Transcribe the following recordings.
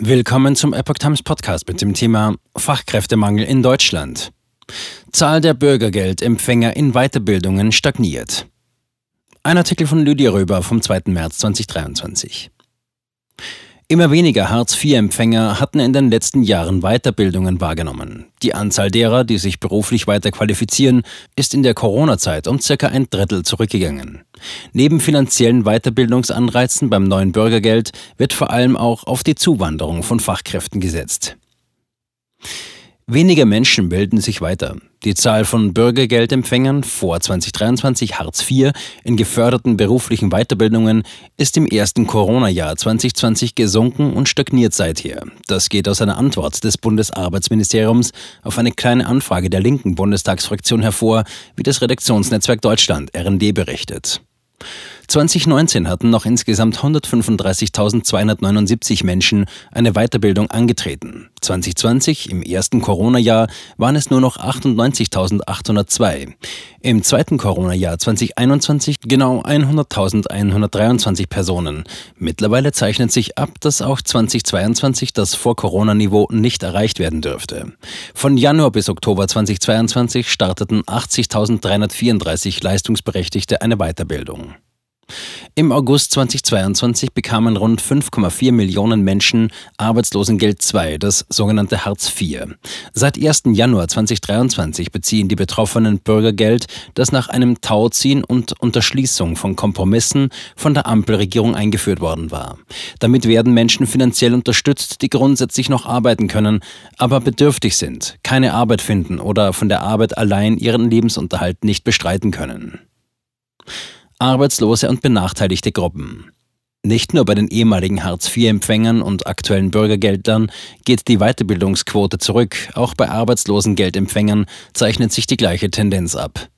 Willkommen zum Epoch Times Podcast mit dem Thema Fachkräftemangel in Deutschland. Zahl der Bürgergeldempfänger in Weiterbildungen stagniert. Ein Artikel von Lydia Röber vom 2. März 2023. Immer weniger Hartz-IV-Empfänger hatten in den letzten Jahren Weiterbildungen wahrgenommen. Die Anzahl derer, die sich beruflich weiter qualifizieren, ist in der Corona-Zeit um circa ein Drittel zurückgegangen. Neben finanziellen Weiterbildungsanreizen beim neuen Bürgergeld wird vor allem auch auf die Zuwanderung von Fachkräften gesetzt. Weniger Menschen bilden sich weiter. Die Zahl von Bürgergeldempfängern vor 2023 Hartz IV in geförderten beruflichen Weiterbildungen ist im ersten Corona-Jahr 2020 gesunken und stagniert seither. Das geht aus einer Antwort des Bundesarbeitsministeriums auf eine kleine Anfrage der linken Bundestagsfraktion hervor, wie das Redaktionsnetzwerk Deutschland RND berichtet. 2019 hatten noch insgesamt 135.279 Menschen eine Weiterbildung angetreten. 2020, im ersten Corona-Jahr, waren es nur noch 98.802. Im zweiten Corona-Jahr 2021 genau 100.123 Personen. Mittlerweile zeichnet sich ab, dass auch 2022 das Vor-Corona-Niveau nicht erreicht werden dürfte. Von Januar bis Oktober 2022 starteten 80.334 Leistungsberechtigte eine Weiterbildung. Im August 2022 bekamen rund 5,4 Millionen Menschen Arbeitslosengeld II, das sogenannte Hartz IV. Seit 1. Januar 2023 beziehen die Betroffenen Bürgergeld, das nach einem Tauziehen und Unterschließung von Kompromissen von der Ampelregierung eingeführt worden war. Damit werden Menschen finanziell unterstützt, die grundsätzlich noch arbeiten können, aber bedürftig sind, keine Arbeit finden oder von der Arbeit allein ihren Lebensunterhalt nicht bestreiten können. Arbeitslose und benachteiligte Gruppen. Nicht nur bei den ehemaligen Hartz-IV-Empfängern und aktuellen Bürgergeldern geht die Weiterbildungsquote zurück, auch bei Arbeitslosengeldempfängern zeichnet sich die gleiche Tendenz ab.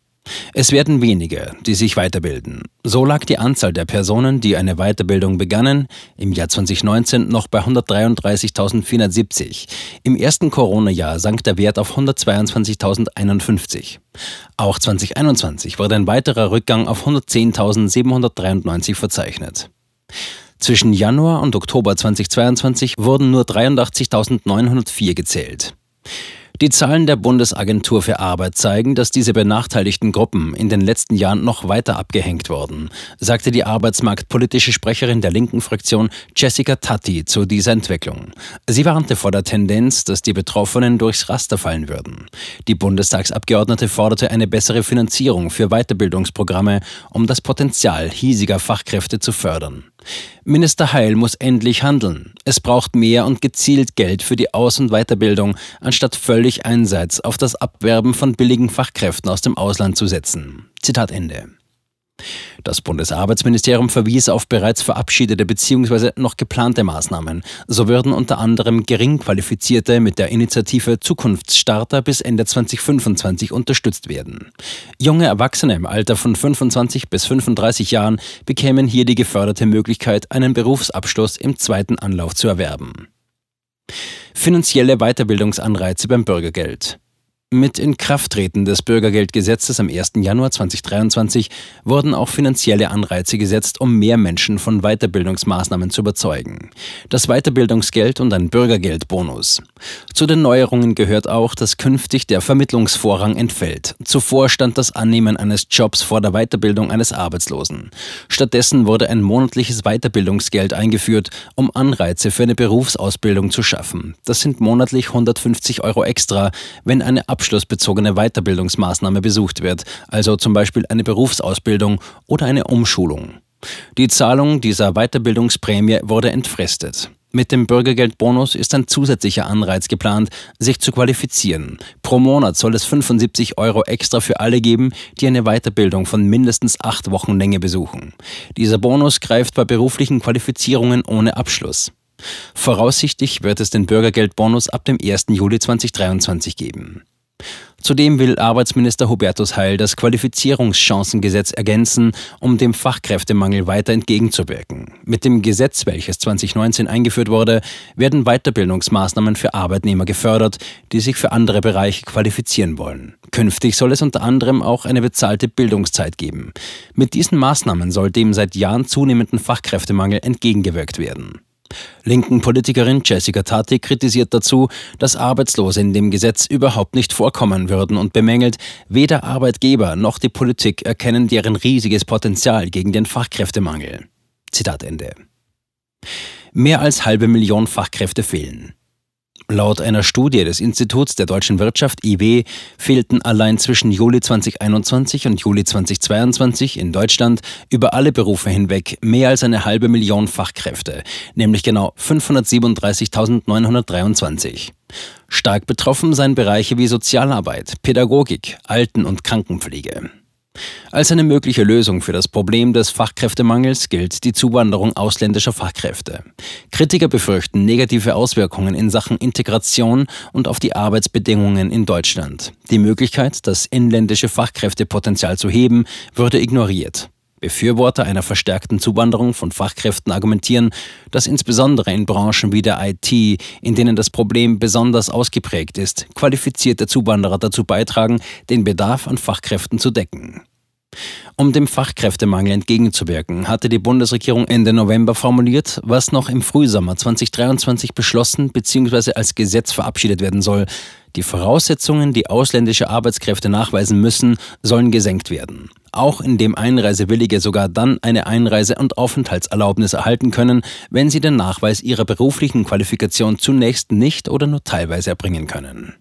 Es werden weniger, die sich weiterbilden. So lag die Anzahl der Personen, die eine Weiterbildung begannen, im Jahr 2019 noch bei 133.470. Im ersten Corona-Jahr sank der Wert auf 122.051. Auch 2021 wurde ein weiterer Rückgang auf 110.793 verzeichnet. Zwischen Januar und Oktober 2022 wurden nur 83.904 gezählt. Die Zahlen der Bundesagentur für Arbeit zeigen, dass diese benachteiligten Gruppen in den letzten Jahren noch weiter abgehängt wurden, sagte die arbeitsmarktpolitische Sprecherin der linken Fraktion Jessica Tatti zu dieser Entwicklung. Sie warnte vor der Tendenz, dass die Betroffenen durchs Raster fallen würden. Die Bundestagsabgeordnete forderte eine bessere Finanzierung für Weiterbildungsprogramme, um das Potenzial hiesiger Fachkräfte zu fördern. Minister Heil muss endlich handeln. Es braucht mehr und gezielt Geld für die Aus- und Weiterbildung, anstatt völlig Einsatz auf das Abwerben von billigen Fachkräften aus dem Ausland zu setzen. Zitat Ende. Das Bundesarbeitsministerium verwies auf bereits verabschiedete bzw. noch geplante Maßnahmen. So würden unter anderem Geringqualifizierte mit der Initiative Zukunftsstarter bis Ende 2025 unterstützt werden. Junge Erwachsene im Alter von 25 bis 35 Jahren bekämen hier die geförderte Möglichkeit, einen Berufsabschluss im zweiten Anlauf zu erwerben. Finanzielle Weiterbildungsanreize beim Bürgergeld. Mit Inkrafttreten des Bürgergeldgesetzes am 1. Januar 2023 wurden auch finanzielle Anreize gesetzt, um mehr Menschen von Weiterbildungsmaßnahmen zu überzeugen. Das Weiterbildungsgeld und ein Bürgergeldbonus. Zu den Neuerungen gehört auch, dass künftig der Vermittlungsvorrang entfällt. Zuvor stand das Annehmen eines Jobs vor der Weiterbildung eines Arbeitslosen. Stattdessen wurde ein monatliches Weiterbildungsgeld eingeführt, um Anreize für eine Berufsausbildung zu schaffen. Das sind monatlich 150 Euro extra, wenn eine abschlussbezogene Weiterbildungsmaßnahme besucht wird, also zum Beispiel eine Berufsausbildung oder eine Umschulung. Die Zahlung dieser Weiterbildungsprämie wurde entfristet. Mit dem Bürgergeldbonus ist ein zusätzlicher Anreiz geplant, sich zu qualifizieren. Pro Monat soll es 75 Euro extra für alle geben, die eine Weiterbildung von mindestens acht Wochen Länge besuchen. Dieser Bonus greift bei beruflichen Qualifizierungen ohne Abschluss. Voraussichtlich wird es den Bürgergeldbonus ab dem 1. Juli 2023 geben. Zudem will Arbeitsminister Hubertus Heil das Qualifizierungschancengesetz ergänzen, um dem Fachkräftemangel weiter entgegenzuwirken. Mit dem Gesetz, welches 2019 eingeführt wurde, werden Weiterbildungsmaßnahmen für Arbeitnehmer gefördert, die sich für andere Bereiche qualifizieren wollen. Künftig soll es unter anderem auch eine bezahlte Bildungszeit geben. Mit diesen Maßnahmen soll dem seit Jahren zunehmenden Fachkräftemangel entgegengewirkt werden. Linken Politikerin Jessica Tati kritisiert dazu, dass Arbeitslose in dem Gesetz überhaupt nicht vorkommen würden und bemängelt, weder Arbeitgeber noch die Politik erkennen deren riesiges Potenzial gegen den Fachkräftemangel. Zitat Ende. Mehr als halbe Million Fachkräfte fehlen. Laut einer Studie des Instituts der deutschen Wirtschaft IW fehlten allein zwischen Juli 2021 und Juli 2022 in Deutschland über alle Berufe hinweg mehr als eine halbe Million Fachkräfte, nämlich genau 537.923. Stark betroffen seien Bereiche wie Sozialarbeit, Pädagogik, Alten- und Krankenpflege. Als eine mögliche Lösung für das Problem des Fachkräftemangels gilt die Zuwanderung ausländischer Fachkräfte. Kritiker befürchten negative Auswirkungen in Sachen Integration und auf die Arbeitsbedingungen in Deutschland. Die Möglichkeit, das inländische Fachkräftepotenzial zu heben, würde ignoriert. Befürworter einer verstärkten Zuwanderung von Fachkräften argumentieren, dass insbesondere in Branchen wie der IT, in denen das Problem besonders ausgeprägt ist, qualifizierte Zuwanderer dazu beitragen, den Bedarf an Fachkräften zu decken. Um dem Fachkräftemangel entgegenzuwirken, hatte die Bundesregierung Ende November formuliert, was noch im Frühsommer 2023 beschlossen bzw. als Gesetz verabschiedet werden soll. Die Voraussetzungen, die ausländische Arbeitskräfte nachweisen müssen, sollen gesenkt werden. Auch indem Einreisewillige sogar dann eine Einreise- und Aufenthaltserlaubnis erhalten können, wenn sie den Nachweis ihrer beruflichen Qualifikation zunächst nicht oder nur teilweise erbringen können.